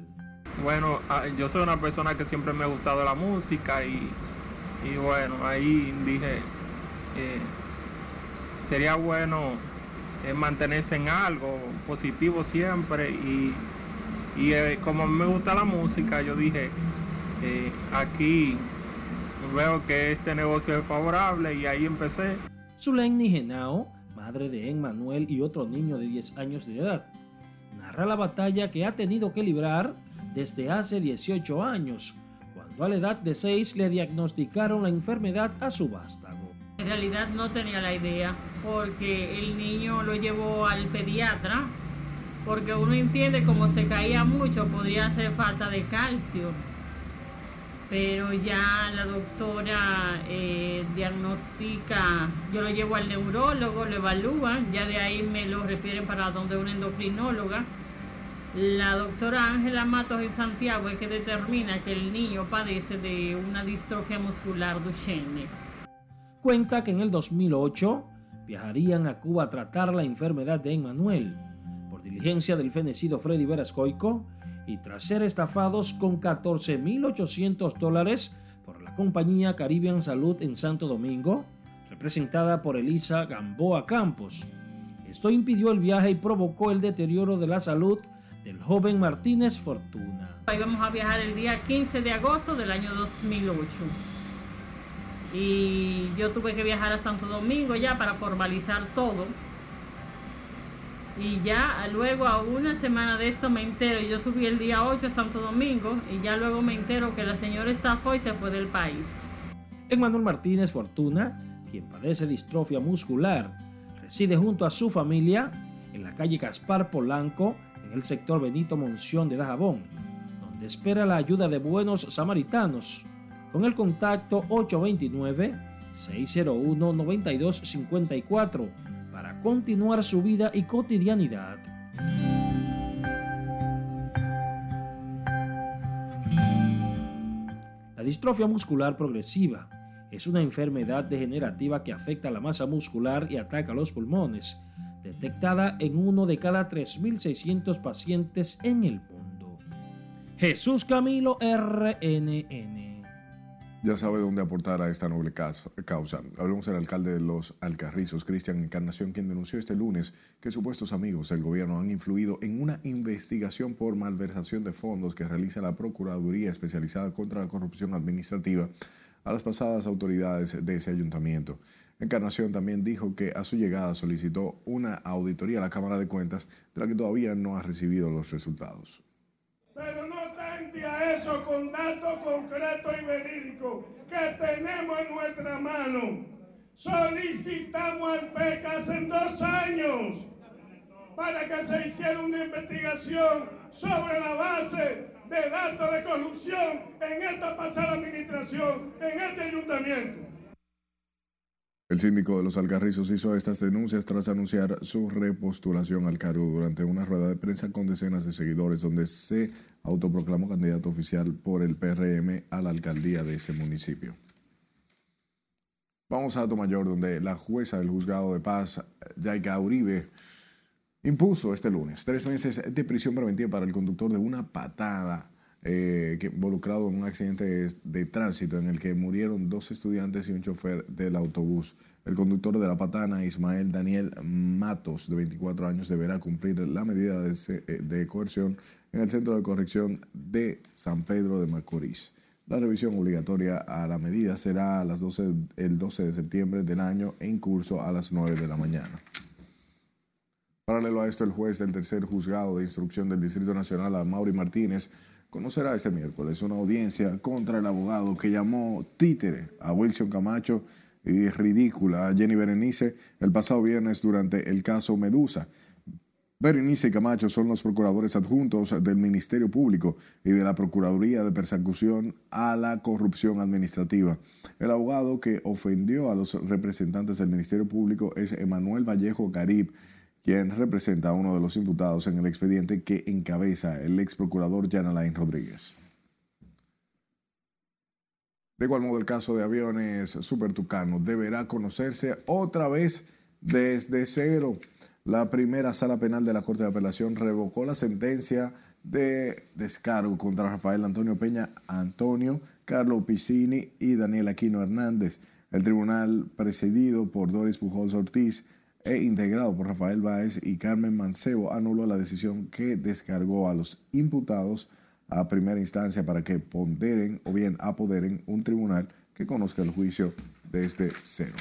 Bueno, yo soy una persona que siempre me ha gustado la música y, y bueno, ahí dije, eh, sería bueno eh, mantenerse en algo positivo siempre y, y eh, como me gusta la música, yo dije, eh, aquí veo que este negocio es favorable y ahí empecé. Zuleini Genao, madre de Emmanuel y otro niño de 10 años de edad, narra la batalla que ha tenido que librar desde hace 18 años, cuando a la edad de 6 le diagnosticaron la enfermedad a su vástago. En realidad no tenía la idea, porque el niño lo llevó al pediatra, porque uno entiende como se caía mucho, podría hacer falta de calcio. Pero ya la doctora eh, diagnostica, yo lo llevo al neurólogo, lo evalúan, ya de ahí me lo refieren para donde una endocrinóloga. La doctora Ángela Matos en Santiago es que determina que el niño padece de una distrofia muscular Duchenne. Cuenta que en el 2008 viajarían a Cuba a tratar la enfermedad de Emmanuel por diligencia del fenecido Freddy Verascoico y tras ser estafados con 14.800 dólares por la compañía Caribbean Salud en Santo Domingo, representada por Elisa Gamboa Campos. Esto impidió el viaje y provocó el deterioro de la salud del joven Martínez Fortuna. Íbamos a viajar el día 15 de agosto del año 2008 y yo tuve que viajar a Santo Domingo ya para formalizar todo. Y ya luego a una semana de esto me entero, yo subí el día 8 a Santo Domingo y ya luego me entero que la señora estafó y se fue del país. Emmanuel Martínez Fortuna, quien padece distrofia muscular, reside junto a su familia en la calle Gaspar Polanco, en el sector Benito Monción de Dajabón, donde espera la ayuda de buenos samaritanos con el contacto 829-601-9254 para continuar su vida y cotidianidad. La distrofia muscular progresiva es una enfermedad degenerativa que afecta la masa muscular y ataca los pulmones, detectada en uno de cada 3.600 pacientes en el mundo. Jesús Camilo RNN. Ya sabe dónde aportar a esta noble causa. Hablemos del alcalde de los Alcarrizos, Cristian Encarnación, quien denunció este lunes que supuestos amigos del gobierno han influido en una investigación por malversación de fondos que realiza la Procuraduría Especializada contra la Corrupción Administrativa a las pasadas autoridades de ese ayuntamiento. Encarnación también dijo que a su llegada solicitó una auditoría a la Cámara de Cuentas, de la que todavía no ha recibido los resultados. Pero no tente a eso con datos concretos y verídicos que tenemos en nuestra mano. Solicitamos al PECA hace dos años para que se hiciera una investigación sobre la base de datos de corrupción en esta pasada administración, en este ayuntamiento. El síndico de los Alcarrizos hizo estas denuncias tras anunciar su repostulación al cargo durante una rueda de prensa con decenas de seguidores donde se autoproclamó candidato oficial por el PRM a la alcaldía de ese municipio. Vamos a Mayor, donde la jueza del juzgado de paz, Yaika Uribe, impuso este lunes tres meses de prisión preventiva para el conductor de una patada eh, involucrado en un accidente de, tránsito en el que murieron dos estudiantes y un chofer del autobús. El conductor de la patana, Ismael Daniel Matos, de 24 años, deberá cumplir la medida de, eh, de coerción en el Centro de Corrección de San Pedro de Macorís. La revisión obligatoria a la medida será a las 12, el 12 de septiembre del año en curso a las 9 de la mañana. Paralelo a esto, el juez del tercer juzgado de instrucción del Distrito Nacional, Mauri Martínez, conocerá este miércoles una audiencia contra el abogado que llamó títere a Wilson Camacho y ridícula a Jenny Berenice el pasado viernes durante el caso Medusa. Berenice y Camacho son los procuradores adjuntos del Ministerio Público y de la Procuraduría de Persecución a la Corrupción Administrativa. El abogado que ofendió a los representantes del Ministerio Público es Emanuel Vallejo Carib, quien representa a uno de los imputados en el expediente que encabeza el ex procurador Jan Alain Rodríguez. De igual modo, el caso de aviones Super Tucano deberá conocerse otra vez desde cero. La primera sala penal de la Corte de Apelación revocó la sentencia de descargo contra Rafael Antonio Peña Antonio, Carlos Piscini y Daniel Aquino Hernández. El tribunal, presidido por Doris Pujols Ortiz, e integrado por Rafael Báez y Carmen Mancebo, anuló la decisión que descargó a los imputados a primera instancia para que ponderen o bien apoderen un tribunal que conozca el juicio desde cero.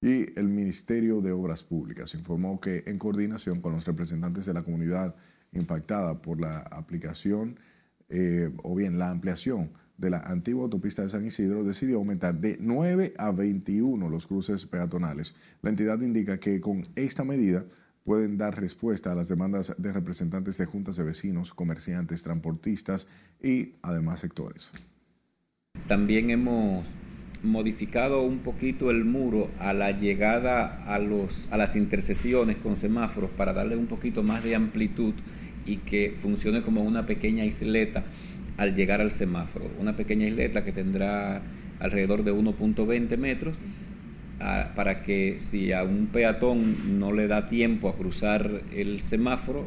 Y el Ministerio de Obras Públicas informó que en coordinación con los representantes de la comunidad impactada por la aplicación eh, o bien la ampliación de la antigua autopista de San Isidro decidió aumentar de 9 a 21 los cruces peatonales. La entidad indica que con esta medida pueden dar respuesta a las demandas de representantes de juntas de vecinos, comerciantes, transportistas y además sectores. También hemos modificado un poquito el muro a la llegada a, los, a las intersecciones con semáforos para darle un poquito más de amplitud y que funcione como una pequeña isleta al llegar al semáforo. Una pequeña isleta que tendrá alrededor de 1.20 metros para que si a un peatón no le da tiempo a cruzar el semáforo,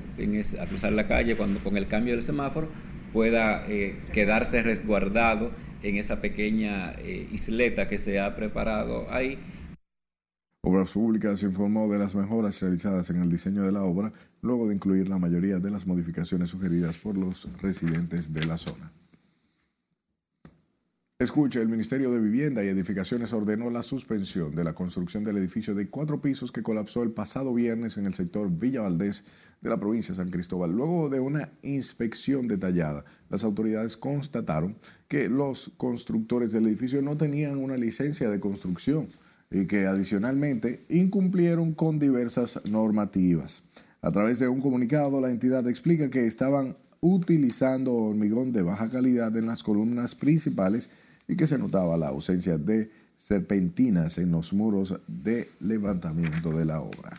a cruzar la calle cuando con el cambio del semáforo, pueda eh, quedarse resguardado en esa pequeña eh, isleta que se ha preparado ahí. Obras Públicas informó de las mejoras realizadas en el diseño de la obra, luego de incluir la mayoría de las modificaciones sugeridas por los residentes de la zona. Escuche, el Ministerio de Vivienda y Edificaciones ordenó la suspensión de la construcción del edificio de cuatro pisos que colapsó el pasado viernes en el sector Villa Valdés de la provincia de San Cristóbal. Luego de una inspección detallada, las autoridades constataron que los constructores del edificio no tenían una licencia de construcción y que adicionalmente incumplieron con diversas normativas. A través de un comunicado, la entidad explica que estaban utilizando hormigón de baja calidad en las columnas principales y que se notaba la ausencia de serpentinas en los muros de levantamiento de la obra.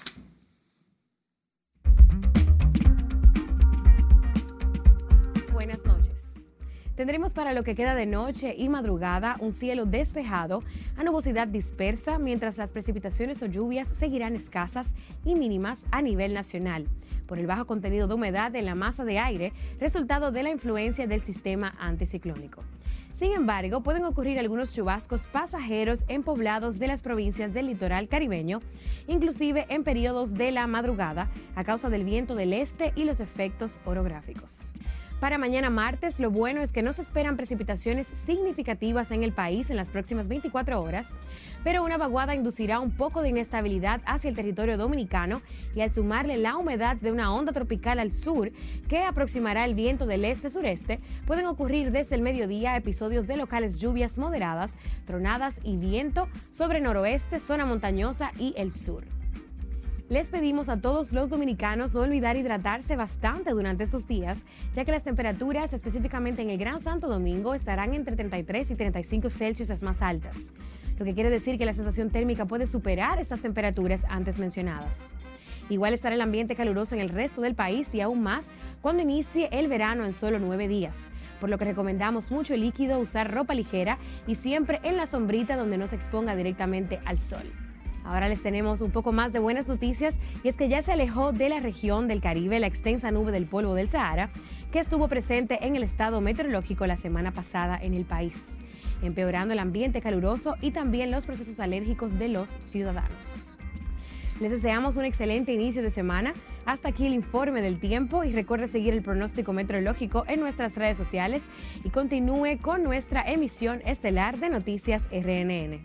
Tendremos para lo que queda de noche y madrugada un cielo despejado, a nubosidad dispersa, mientras las precipitaciones o lluvias seguirán escasas y mínimas a nivel nacional por el bajo contenido de humedad en la masa de aire, resultado de la influencia del sistema anticiclónico. Sin embargo, pueden ocurrir algunos chubascos pasajeros en poblados de las provincias del litoral caribeño, inclusive en periodos de la madrugada, a causa del viento del este y los efectos orográficos. Para mañana martes, lo bueno es que no se esperan precipitaciones significativas en el país en las próximas 24 horas, pero una vaguada inducirá un poco de inestabilidad hacia el territorio dominicano y al sumarle la humedad de una onda tropical al sur que aproximará el viento del este-sureste, pueden ocurrir desde el mediodía episodios de locales lluvias moderadas, tronadas y viento sobre noroeste, zona montañosa y el sur. Les pedimos a todos los dominicanos no olvidar hidratarse bastante durante estos días, ya que las temperaturas, específicamente en el Gran Santo Domingo, estarán entre 33 y 35 Celsius más altas, lo que quiere decir que la sensación térmica puede superar estas temperaturas antes mencionadas. Igual estará el ambiente caluroso en el resto del país y aún más cuando inicie el verano en solo nueve días, por lo que recomendamos mucho líquido, usar ropa ligera y siempre en la sombrita donde no se exponga directamente al sol. Ahora les tenemos un poco más de buenas noticias y es que ya se alejó de la región del Caribe la extensa nube del polvo del Sahara que estuvo presente en el estado meteorológico la semana pasada en el país, empeorando el ambiente caluroso y también los procesos alérgicos de los ciudadanos. Les deseamos un excelente inicio de semana. Hasta aquí el informe del tiempo y recuerde seguir el pronóstico meteorológico en nuestras redes sociales y continúe con nuestra emisión estelar de Noticias RNN.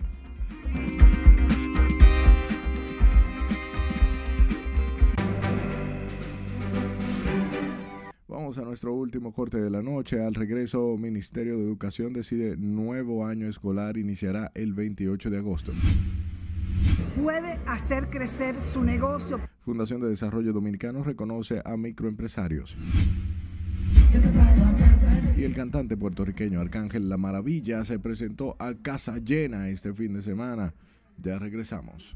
Vamos a nuestro último corte de la noche. Al regreso, Ministerio de Educación decide nuevo año escolar iniciará el 28 de agosto. Puede hacer crecer su negocio. Fundación de Desarrollo Dominicano reconoce a microempresarios. Y el cantante puertorriqueño Arcángel La Maravilla se presentó a casa llena este fin de semana. Ya regresamos.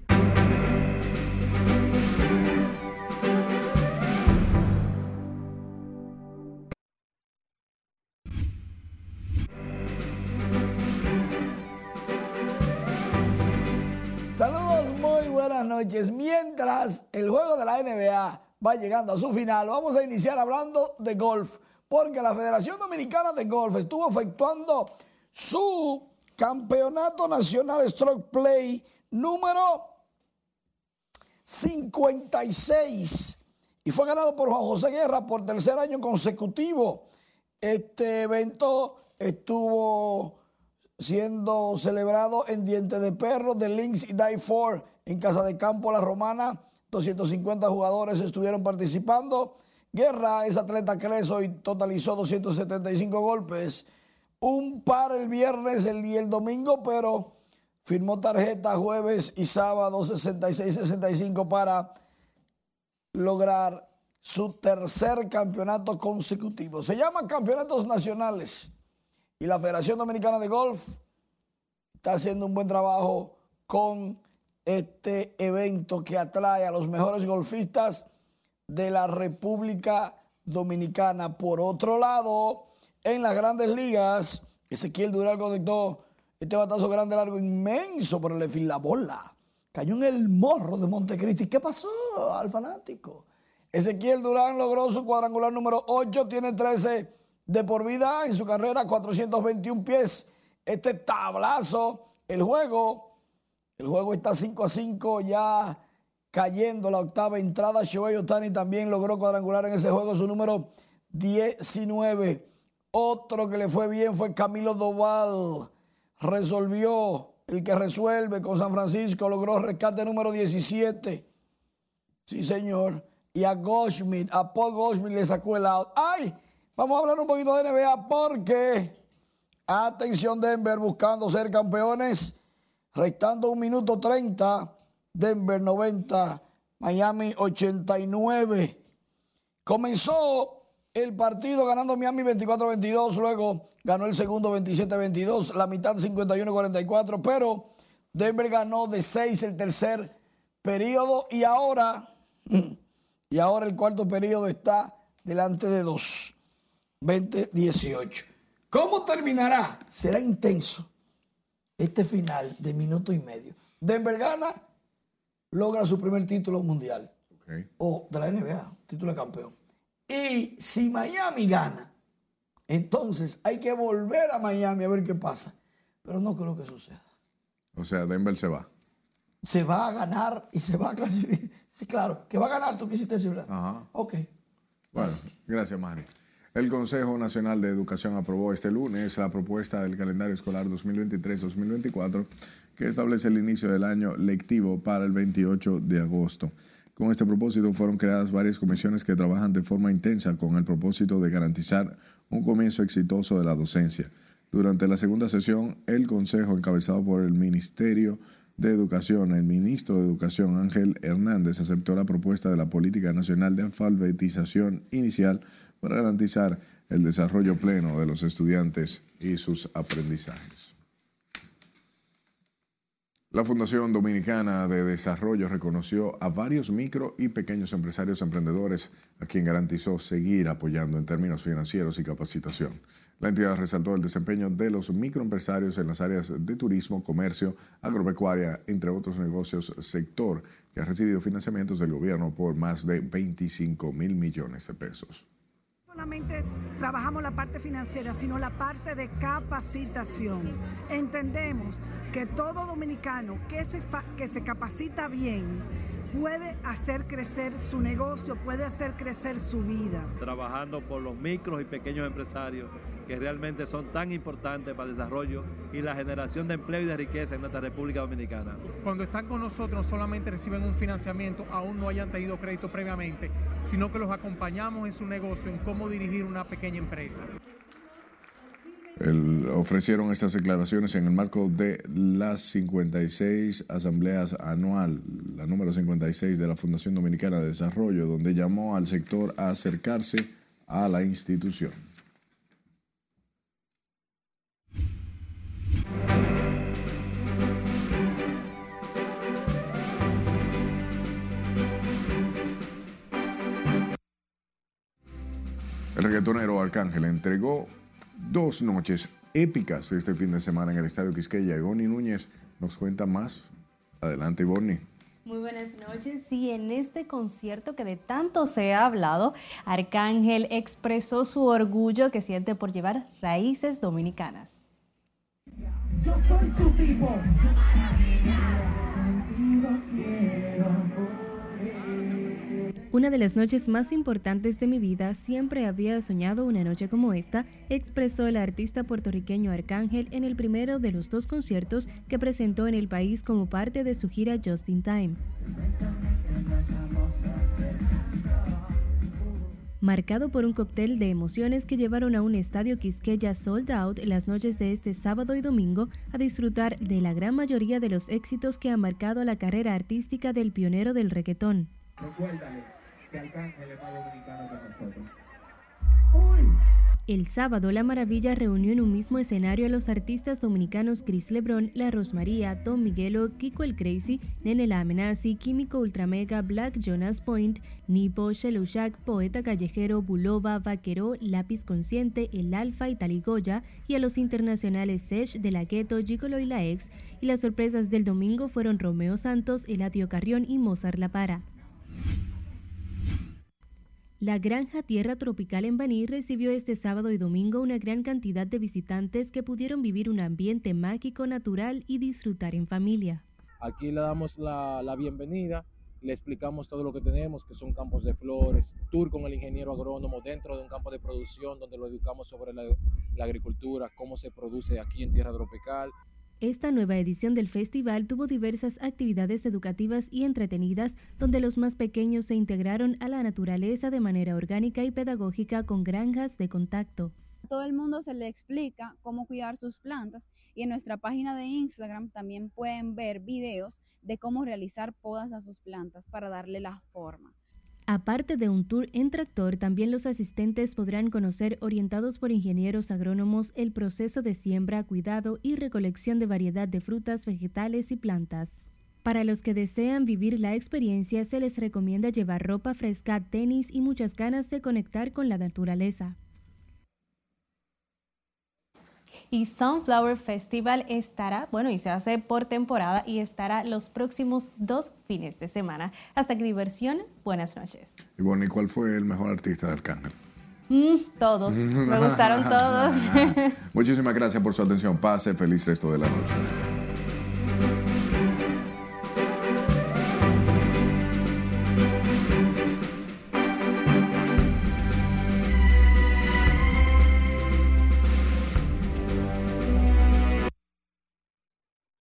Noches. Mientras el juego de la NBA va llegando a su final, vamos a iniciar hablando de golf, porque la Federación Dominicana de Golf estuvo efectuando su campeonato nacional Stroke Play número 56 y fue ganado por Juan José Guerra por tercer año consecutivo. Este evento estuvo siendo celebrado en Diente de Perro de Links y Die 4 en Casa de Campo La Romana. 250 jugadores estuvieron participando. Guerra es atleta creso y totalizó 275 golpes. Un par el viernes y el domingo, pero firmó tarjeta jueves y sábado 66-65 para lograr su tercer campeonato consecutivo. Se llaman campeonatos nacionales y la Federación Dominicana de Golf está haciendo un buen trabajo con este evento que atrae a los mejores golfistas de la República Dominicana. Por otro lado, en las grandes ligas, Ezequiel Dural conectó este batazo grande, largo, inmenso por el fin la bola. Cayó en el morro de Montecristi. ¿Qué pasó al fanático? Ezequiel Durán logró su cuadrangular número 8, tiene 13 de por vida en su carrera, 421 pies. Este tablazo, el juego, el juego está 5 a 5, ya cayendo la octava entrada. Shohei Otani también logró cuadrangular en ese juego, su número 19. Otro que le fue bien fue Camilo Doval. Resolvió el que resuelve con San Francisco, logró rescate número 17. Sí, señor. Y a Goldschmidt, a Paul Goldschmidt le sacó el out. ¡Ay! Vamos a hablar un poquito de NBA porque, atención Denver, buscando ser campeones, restando un minuto 30, Denver 90, Miami 89. Comenzó el partido ganando Miami 24-22, luego ganó el segundo 27-22, la mitad 51-44, pero Denver ganó de 6 el tercer periodo y ahora, y ahora el cuarto periodo está delante de 2, 20-18. ¿Cómo terminará? Será intenso este final de minuto y medio. Denver gana, logra su primer título mundial. o de la NBA, título de campeón. Y si Miami gana, entonces hay que volver a Miami a ver qué pasa. Pero no creo que suceda. O sea, Denver se va. Se va a ganar y se va a clasificar. Sí, claro, que va a ganar, tú quisiste decir, ¿verdad? Ajá. Ok. Bueno, gracias, Mari. El Consejo Nacional de Educación aprobó este lunes la propuesta del calendario escolar 2023-2024 que establece el inicio del año lectivo para el 28 de agosto. Con este propósito fueron creadas varias comisiones que trabajan de forma intensa con el propósito de garantizar un comienzo exitoso de la docencia. Durante la segunda sesión, el Consejo, encabezado por el Ministerio de Educación, el ministro de Educación Ángel Hernández, aceptó la propuesta de la Política Nacional de Alfabetización Inicial para garantizar el desarrollo pleno de los estudiantes y sus aprendizajes. La Fundación Dominicana de Desarrollo reconoció a varios micro y pequeños empresarios emprendedores a quien garantizó seguir apoyando en términos financieros y capacitación. La entidad resaltó el desempeño de los microempresarios en las áreas de turismo, comercio, agropecuaria, entre otros negocios, sector que ha recibido financiamientos del gobierno por más de 25 mil millones de pesos solamente trabajamos la parte financiera, sino la parte de capacitación. Entendemos que todo dominicano que se, que se capacita bien puede hacer crecer su negocio, puede hacer crecer su vida. Trabajando por los micros y pequeños empresarios que realmente son tan importantes para el desarrollo y la generación de empleo y de riqueza en nuestra República Dominicana. Cuando están con nosotros solamente reciben un financiamiento, aún no hayan tenido crédito previamente, sino que los acompañamos en su negocio, en cómo dirigir una pequeña empresa. ofrecieron estas declaraciones en el marco de las 56 asambleas anual, la número 56 de la Fundación Dominicana de Desarrollo, donde llamó al sector a acercarse a la institución. Reggaetonero Arcángel entregó dos noches épicas este fin de semana en el Estadio Quisqueya. Y Bonnie Núñez nos cuenta más. Adelante, Bonnie. Muy buenas noches. Sí, en este concierto que de tanto se ha hablado, Arcángel expresó su orgullo que siente por llevar raíces dominicanas. Yo soy su tipo. Una de las noches más importantes de mi vida, siempre había soñado una noche como esta, expresó el artista puertorriqueño Arcángel en el primero de los dos conciertos que presentó en el país como parte de su gira Just in Time. marcado por un cóctel de emociones que llevaron a un estadio Quisqueya sold out las noches de este sábado y domingo a disfrutar de la gran mayoría de los éxitos que han marcado la carrera artística del pionero del reggaetón. El sábado, La Maravilla reunió en un mismo escenario a los artistas dominicanos Chris Lebron, La Rosmaría, Tom Miguelo, Kiko el Crazy, Nene La Amenazi, Químico Ultramega, Black Jonas Point, Nipo, Shelushak, Poeta Callejero, Bulova, Vaquero, Lápiz Consciente, El Alfa y Taligoya, y a los internacionales Sesh, De La Ghetto, Gigolo y La Ex, y las sorpresas del domingo fueron Romeo Santos, Eladio Carrión y Mozart La Para. La granja Tierra Tropical en Baní recibió este sábado y domingo una gran cantidad de visitantes que pudieron vivir un ambiente mágico, natural y disfrutar en familia. Aquí le damos la, bienvenida, le explicamos todo lo que tenemos, que son campos de flores, tour con el ingeniero agrónomo dentro de un campo de producción donde lo educamos sobre la, la agricultura, cómo se produce aquí en Tierra Tropical. Esta nueva edición del festival tuvo diversas actividades educativas y entretenidas donde los más pequeños se integraron a la naturaleza de manera orgánica y pedagógica con granjas de contacto. Todo el mundo se le explica cómo cuidar sus plantas y en nuestra página de Instagram también pueden ver videos de cómo realizar podas a sus plantas para darle la forma. Aparte de un tour en tractor, también los asistentes podrán conocer, orientados por ingenieros agrónomos, el proceso de siembra, cuidado y recolección de variedad de frutas, vegetales y plantas. Para los que desean vivir la experiencia, se les recomienda llevar ropa fresca, tenis y muchas ganas de conectar con la naturaleza. Y Sunflower Festival estará, bueno, y se hace por temporada y estará los próximos dos fines de semana. Hasta que diversión, buenas noches. Y bueno, ¿y cuál fue el mejor artista de Arcángel? Mm, todos, me gustaron todos. Muchísimas gracias por su atención. Pase, feliz resto de la noche.